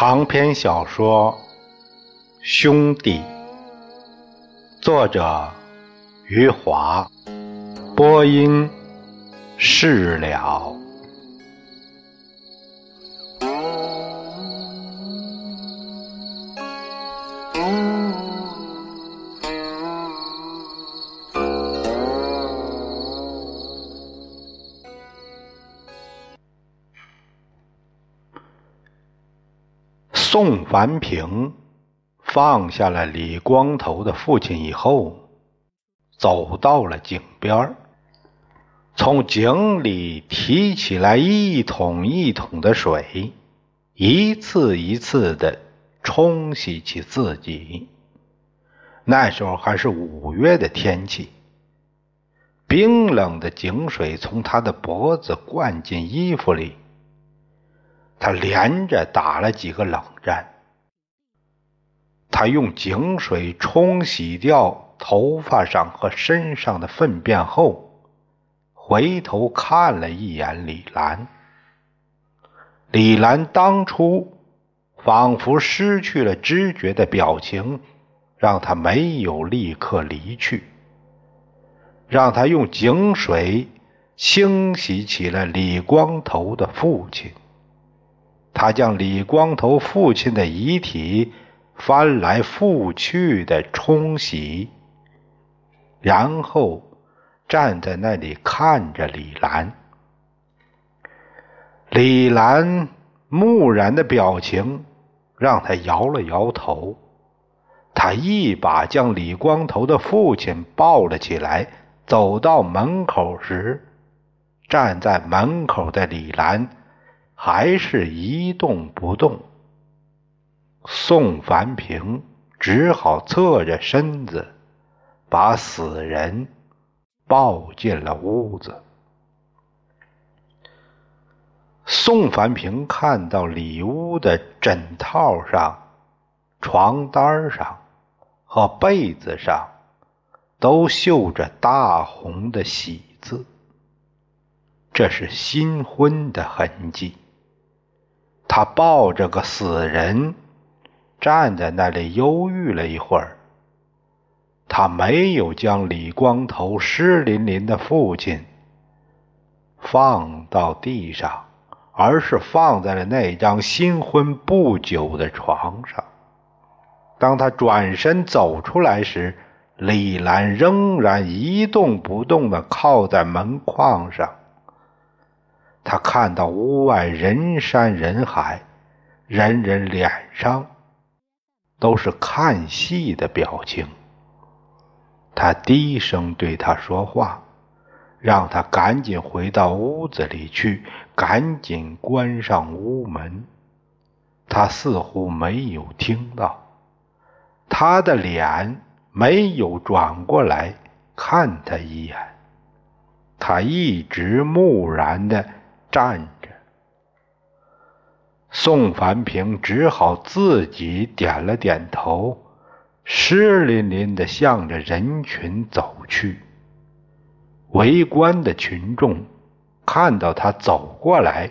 长篇小说《兄弟》，作者余华，播音释了。宋凡平放下了李光头的父亲以后，走到了井边从井里提起来一桶一桶的水，一次一次的冲洗起自己。那时候还是五月的天气，冰冷的井水从他的脖子灌进衣服里。他连着打了几个冷战。他用井水冲洗掉头发上和身上的粪便后，回头看了一眼李兰。李兰当初仿佛失去了知觉的表情，让他没有立刻离去，让他用井水清洗起了李光头的父亲。他将李光头父亲的遗体翻来覆去的冲洗，然后站在那里看着李兰。李兰木然的表情让他摇了摇头。他一把将李光头的父亲抱了起来，走到门口时，站在门口的李兰。还是一动不动。宋凡平只好侧着身子，把死人抱进了屋子。宋凡平看到里屋的枕套上、床单上和被子上都绣着大红的喜字，这是新婚的痕迹。他抱着个死人，站在那里犹豫了一会儿。他没有将李光头湿淋淋的父亲放到地上，而是放在了那张新婚不久的床上。当他转身走出来时，李兰仍然一动不动地靠在门框上。他看到屋外人山人海，人人脸上都是看戏的表情。他低声对他说话，让他赶紧回到屋子里去，赶紧关上屋门。他似乎没有听到，他的脸没有转过来看他一眼，他一直木然的。站着，宋凡平只好自己点了点头，湿淋淋的向着人群走去。围观的群众看到他走过来，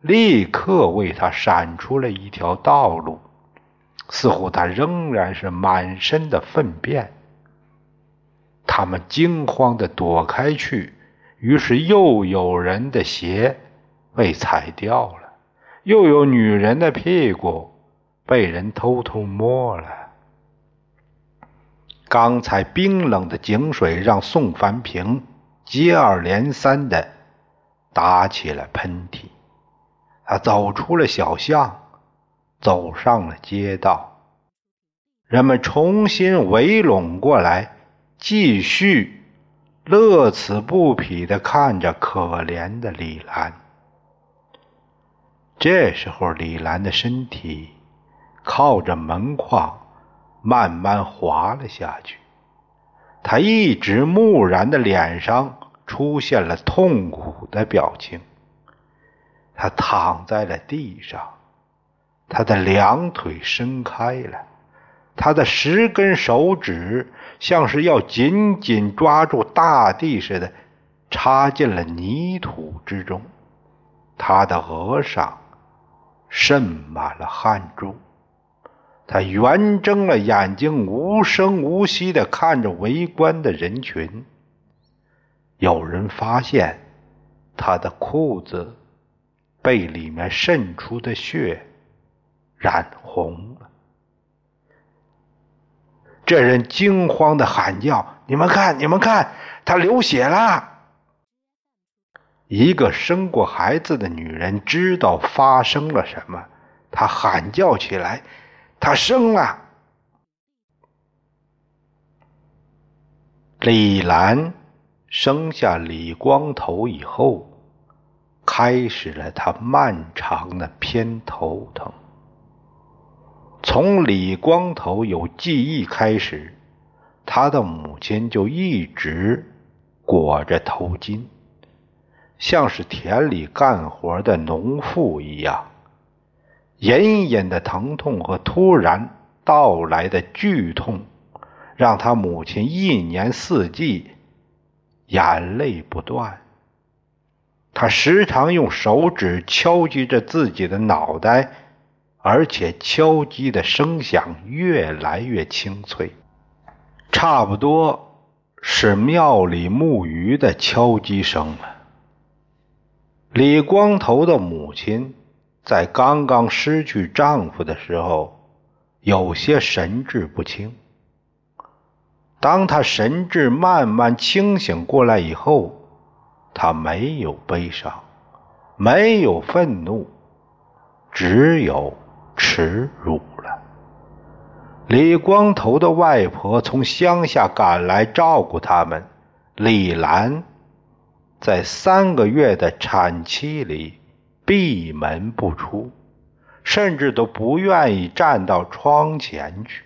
立刻为他闪出了一条道路，似乎他仍然是满身的粪便。他们惊慌的躲开去，于是又有人的鞋。被踩掉了，又有女人的屁股被人偷偷摸了。刚才冰冷的井水让宋凡平接二连三的打起了喷嚏。他走出了小巷，走上了街道，人们重新围拢过来，继续乐此不疲的看着可怜的李兰。这时候，李兰的身体靠着门框慢慢滑了下去。她一直木然的脸上出现了痛苦的表情。她躺在了地上，她的两腿伸开了，她的十根手指像是要紧紧抓住大地似的，插进了泥土之中。她的额上。渗满了汗珠。他圆睁了眼睛，无声无息地看着围观的人群。有人发现他的裤子被里面渗出的血染红了。这人惊慌地喊叫：“你们看，你们看，他流血了！”一个生过孩子的女人知道发生了什么，她喊叫起来。她生了。李兰生下李光头以后，开始了他漫长的偏头疼。从李光头有记忆开始，他的母亲就一直裹着头巾，像是田里干活的农妇一样。隐隐的疼痛和突然到来的剧痛，让他母亲一年四季眼泪不断。他时常用手指敲击着自己的脑袋，而且敲击的声响越来越清脆，差不多是庙里木鱼的敲击声了。李光头的母亲。在刚刚失去丈夫的时候，有些神志不清。当她神志慢慢清醒过来以后，她没有悲伤，没有愤怒，只有耻辱了。李光头的外婆从乡下赶来照顾他们。李兰在三个月的产期里。闭门不出，甚至都不愿意站到窗前去。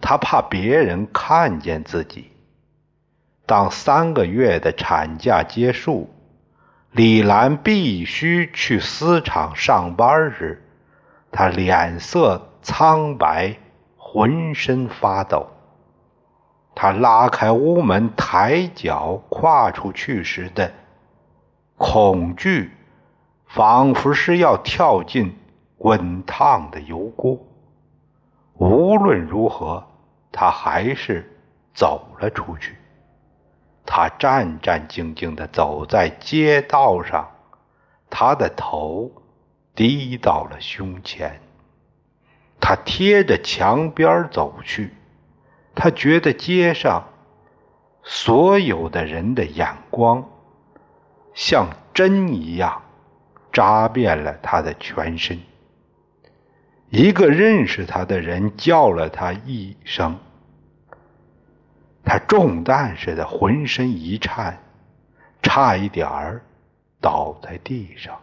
他怕别人看见自己。当三个月的产假结束，李兰必须去丝厂上班时，她脸色苍白，浑身发抖。他拉开屋门，抬脚跨出去时的恐惧。仿佛是要跳进滚烫的油锅。无论如何，他还是走了出去。他战战兢兢地走在街道上，他的头低到了胸前。他贴着墙边走去，他觉得街上所有的人的眼光像针一样。扎遍了他的全身。一个认识他的人叫了他一声，他中弹似的浑身一颤，差一点儿倒在地上。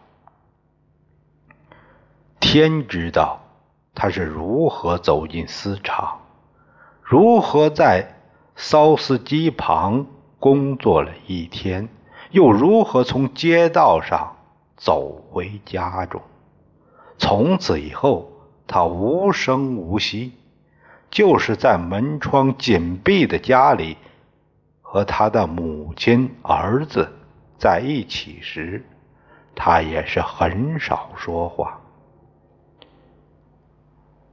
天知道他是如何走进丝厂，如何在缫丝机旁工作了一天，又如何从街道上。走回家中，从此以后，他无声无息，就是在门窗紧闭的家里，和他的母亲、儿子在一起时，他也是很少说话。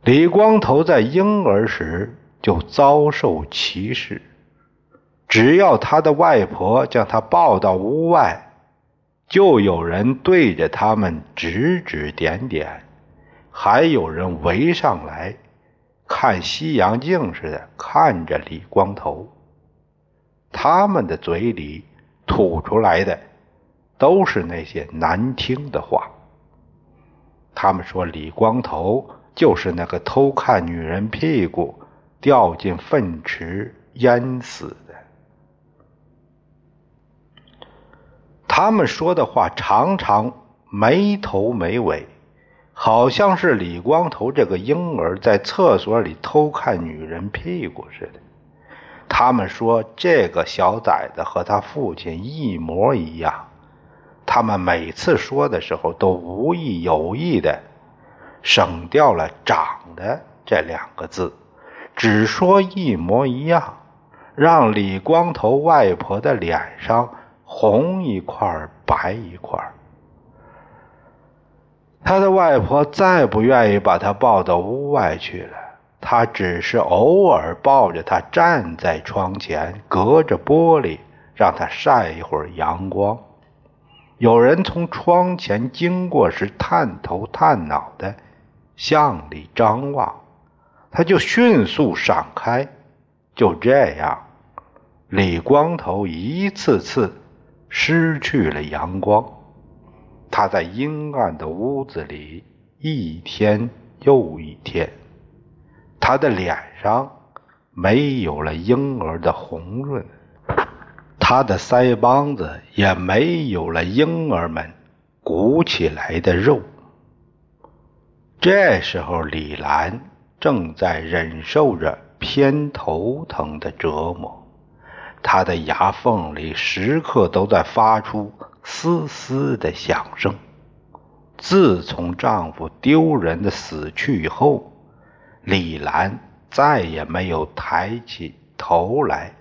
李光头在婴儿时就遭受歧视，只要他的外婆将他抱到屋外。就有人对着他们指指点点，还有人围上来，看西洋镜似的看着李光头。他们的嘴里吐出来的都是那些难听的话。他们说李光头就是那个偷看女人屁股、掉进粪池淹死的。他们说的话常常没头没尾，好像是李光头这个婴儿在厕所里偷看女人屁股似的。他们说这个小崽子和他父亲一模一样。他们每次说的时候都无意有意的省掉了“长的”这两个字，只说一模一样，让李光头外婆的脸上。红一块白一块他的外婆再不愿意把他抱到屋外去了，他只是偶尔抱着他站在窗前，隔着玻璃让他晒一会儿阳光。有人从窗前经过时，探头探脑的向里张望，他就迅速闪开。就这样，李光头一次次失去了阳光。他在阴暗的屋子里一天又一天，他的脸上没有了婴儿的红润。他的腮帮子也没有了婴儿们鼓起来的肉。这时候，李兰正在忍受着偏头疼的折磨，她的牙缝里时刻都在发出嘶嘶的响声。自从丈夫丢人的死去以后，李兰再也没有抬起头来。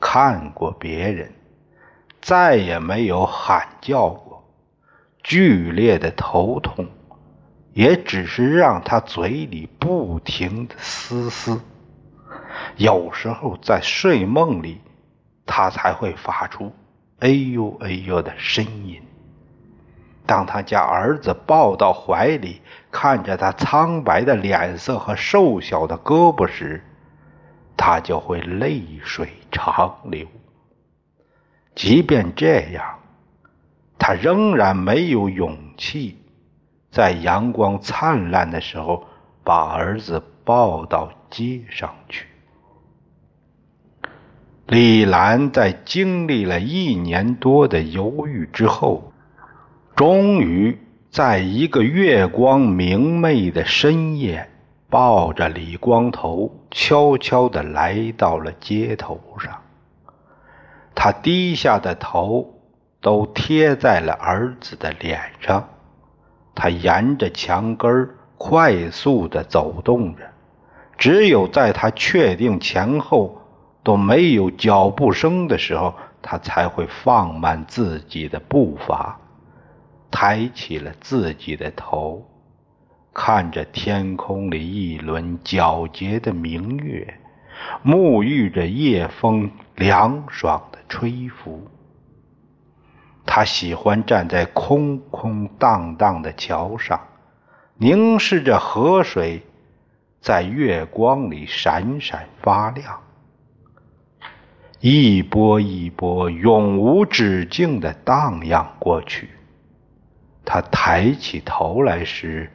看过别人，再也没有喊叫过。剧烈的头痛，也只是让他嘴里不停的嘶嘶。有时候在睡梦里，他才会发出“哎呦哎呦”的声音。当他将儿子抱到怀里，看着他苍白的脸色和瘦小的胳膊时，他就会泪水长流。即便这样，他仍然没有勇气在阳光灿烂的时候把儿子抱到街上去。李兰在经历了一年多的犹豫之后，终于在一个月光明媚的深夜。抱着李光头，悄悄地来到了街头上。他低下的头都贴在了儿子的脸上。他沿着墙根快速地走动着，只有在他确定前后都没有脚步声的时候，他才会放慢自己的步伐，抬起了自己的头。看着天空里一轮皎洁的明月，沐浴着夜风凉爽的吹拂。他喜欢站在空空荡荡的桥上，凝视着河水在月光里闪闪发亮，一波一波永无止境的荡漾过去。他抬起头来时。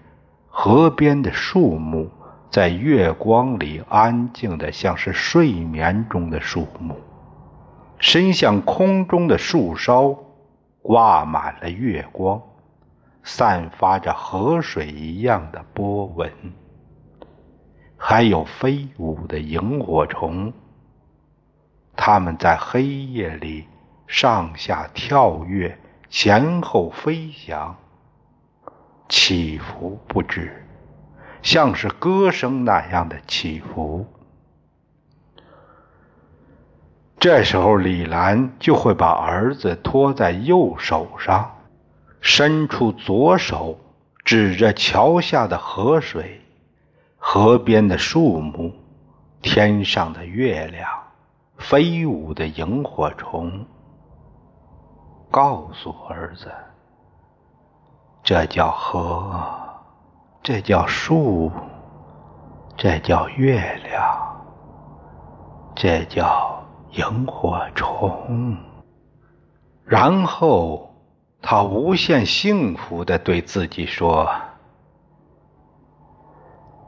河边的树木在月光里安静的像是睡眠中的树木，伸向空中的树梢挂满了月光，散发着河水一样的波纹。还有飞舞的萤火虫，它们在黑夜里上下跳跃，前后飞翔。起伏不止，像是歌声那样的起伏。这时候，李兰就会把儿子托在右手上，伸出左手指着桥下的河水、河边的树木、天上的月亮、飞舞的萤火虫，告诉儿子。这叫河，这叫树，这叫月亮，这叫萤火虫。然后他无限幸福的对自己说：“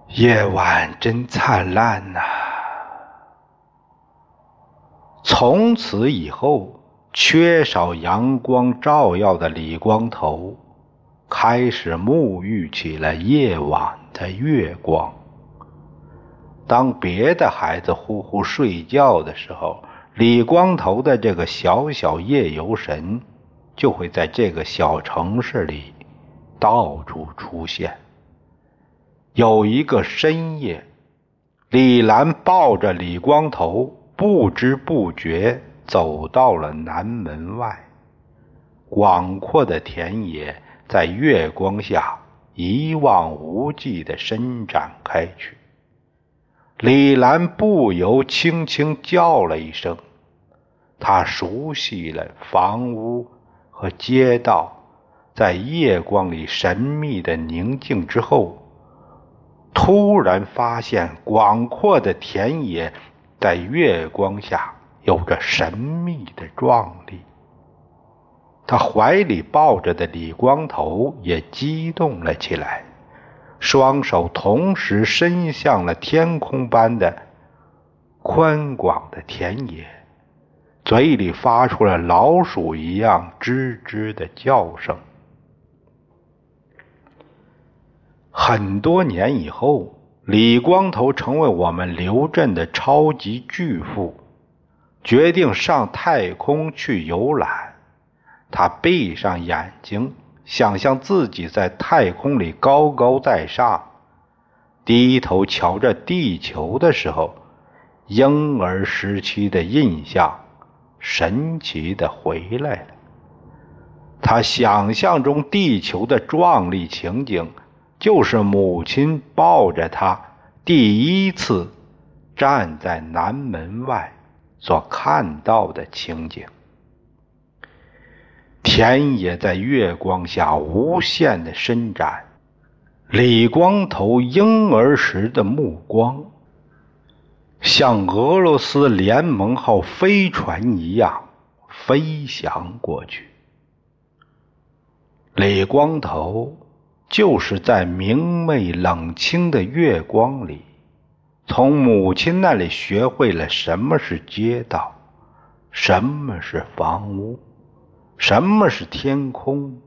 夜晚真灿烂呐！”从此以后，缺少阳光照耀的李光头。开始沐浴起了夜晚的月光。当别的孩子呼呼睡觉的时候，李光头的这个小小夜游神就会在这个小城市里到处出现。有一个深夜，李兰抱着李光头，不知不觉走到了南门外，广阔的田野。在月光下一望无际的伸展开去。李兰不由轻轻叫了一声，她熟悉了房屋和街道。在夜光里神秘的宁静之后，突然发现广阔的田野在月光下有着神秘的壮丽。他怀里抱着的李光头也激动了起来，双手同时伸向了天空般的宽广的田野，嘴里发出了老鼠一样吱吱的叫声。很多年以后，李光头成为我们刘镇的超级巨富，决定上太空去游览。他闭上眼睛，想象自己在太空里高高在上，低头瞧着地球的时候，婴儿时期的印象神奇的回来了。他想象中地球的壮丽情景。就是母亲抱着他第一次站在南门外所看到的情景。田野在月光下无限的伸展，李光头婴儿时的目光，像俄罗斯联盟号飞船一样飞翔过去。李光头。就是在明媚冷清的月光里，从母亲那里学会了什么是街道，什么是房屋，什么是天空，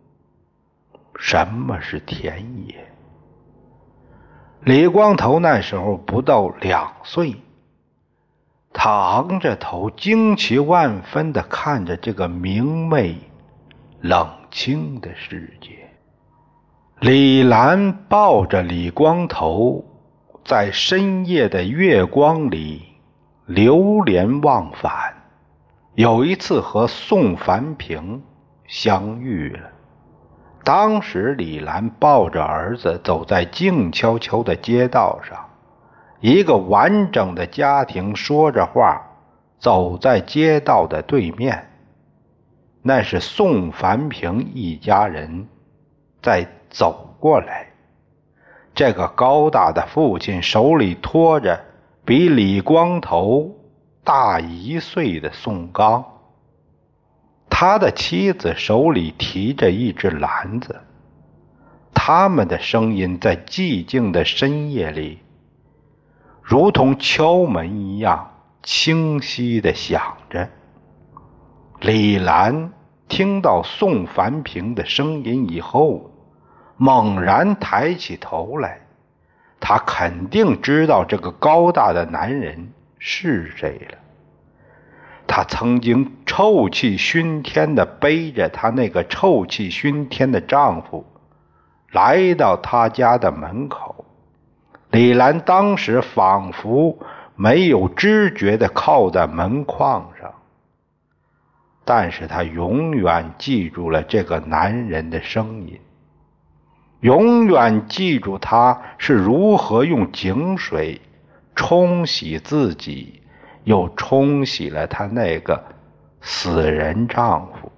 什么是田野。李光头那时候不到两岁，他昂着头，惊奇万分的看着这个明媚冷清的世界。李兰抱着李光头，在深夜的月光里流连忘返。有一次和宋凡平相遇了。当时李兰抱着儿子走在静悄悄的街道上，一个完整的家庭说着话，走在街道的对面。那是宋凡平一家人。在走过来，这个高大的父亲手里托着比李光头大一岁的宋刚，他的妻子手里提着一只篮子，他们的声音在寂静的深夜里，如同敲门一样清晰的响着。李兰听到宋凡平的声音以后。猛然抬起头来，他肯定知道这个高大的男人是谁了。他曾经臭气熏天的背着他那个臭气熏天的丈夫，来到他家的门口。李兰当时仿佛没有知觉的靠在门框上，但是她永远记住了这个男人的声音。永远记住他是如何用井水冲洗自己，又冲洗了他那个死人丈夫。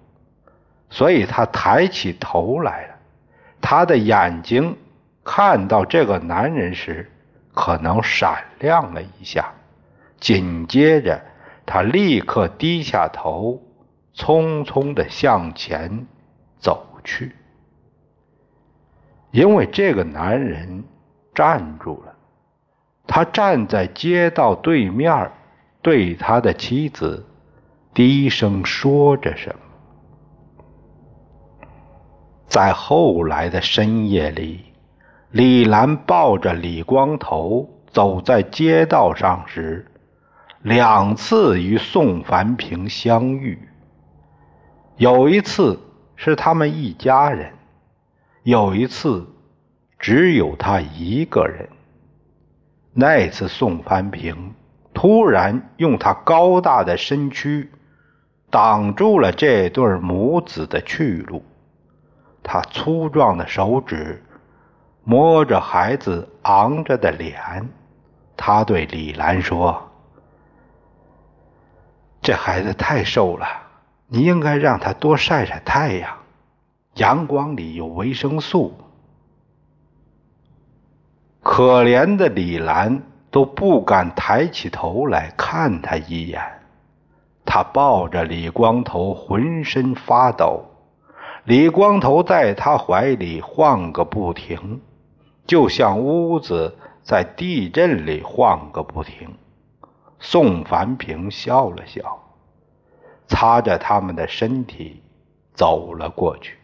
所以她抬起头来了，她的眼睛看到这个男人时，可能闪亮了一下。紧接着，他立刻低下头，匆匆的向前走去。因为这个男人站住了，他站在街道对面，对他的妻子低声说着什么。在后来的深夜里，李兰抱着李光头走在街道上时，两次与宋凡平相遇。有一次是他们一家人。有一次，只有他一个人。那次，宋凡平突然用他高大的身躯挡住了这对母子的去路。他粗壮的手指摸着孩子昂着的脸，他对李兰说：“这孩子太瘦了，你应该让他多晒晒太阳，阳光里有维生素。”可怜的李兰都不敢抬起头来看他一眼，他抱着李光头，浑身发抖。李光头在他怀里晃个不停，就像屋子在地震里晃个不停。宋凡平笑了笑，擦着他们的身体走了过去。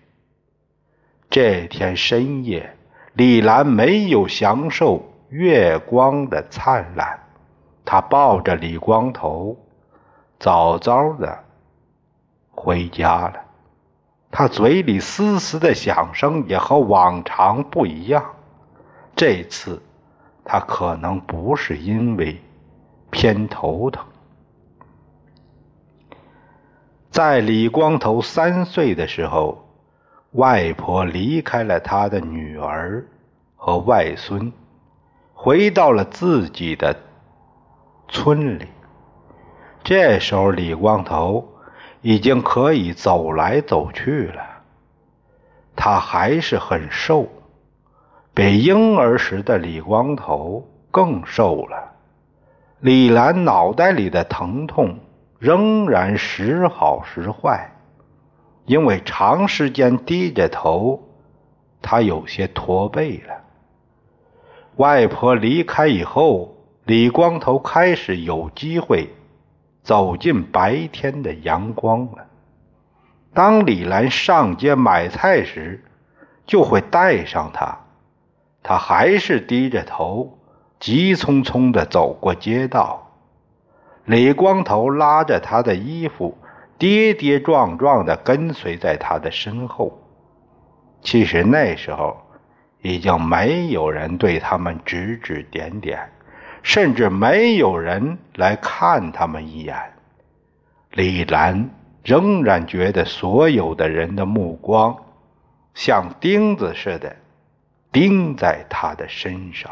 这天深夜。李兰没有享受月光的灿烂，她抱着李光头，早早的回家了。她嘴里嘶嘶的响声也和往常不一样。这次，她可能不是因为偏头疼。在李光头三岁的时候。外婆离开了他的女儿和外孙，回到了自己的村里。这时候，李光头已经可以走来走去了。他还是很瘦，比婴儿时的李光头更瘦了。李兰脑袋里的疼痛仍然时好时坏。因为长时间低着头，他有些驼背了。外婆离开以后，李光头开始有机会走进白天的阳光了。当李兰上街买菜时，就会带上他。他还是低着头，急匆匆地走过街道。李光头拉着他的衣服。跌跌撞撞地跟随在他的身后。其实那时候，已经没有人对他们指指点点，甚至没有人来看他们一眼。李兰仍然觉得所有的人的目光，像钉子似的钉在他的身上。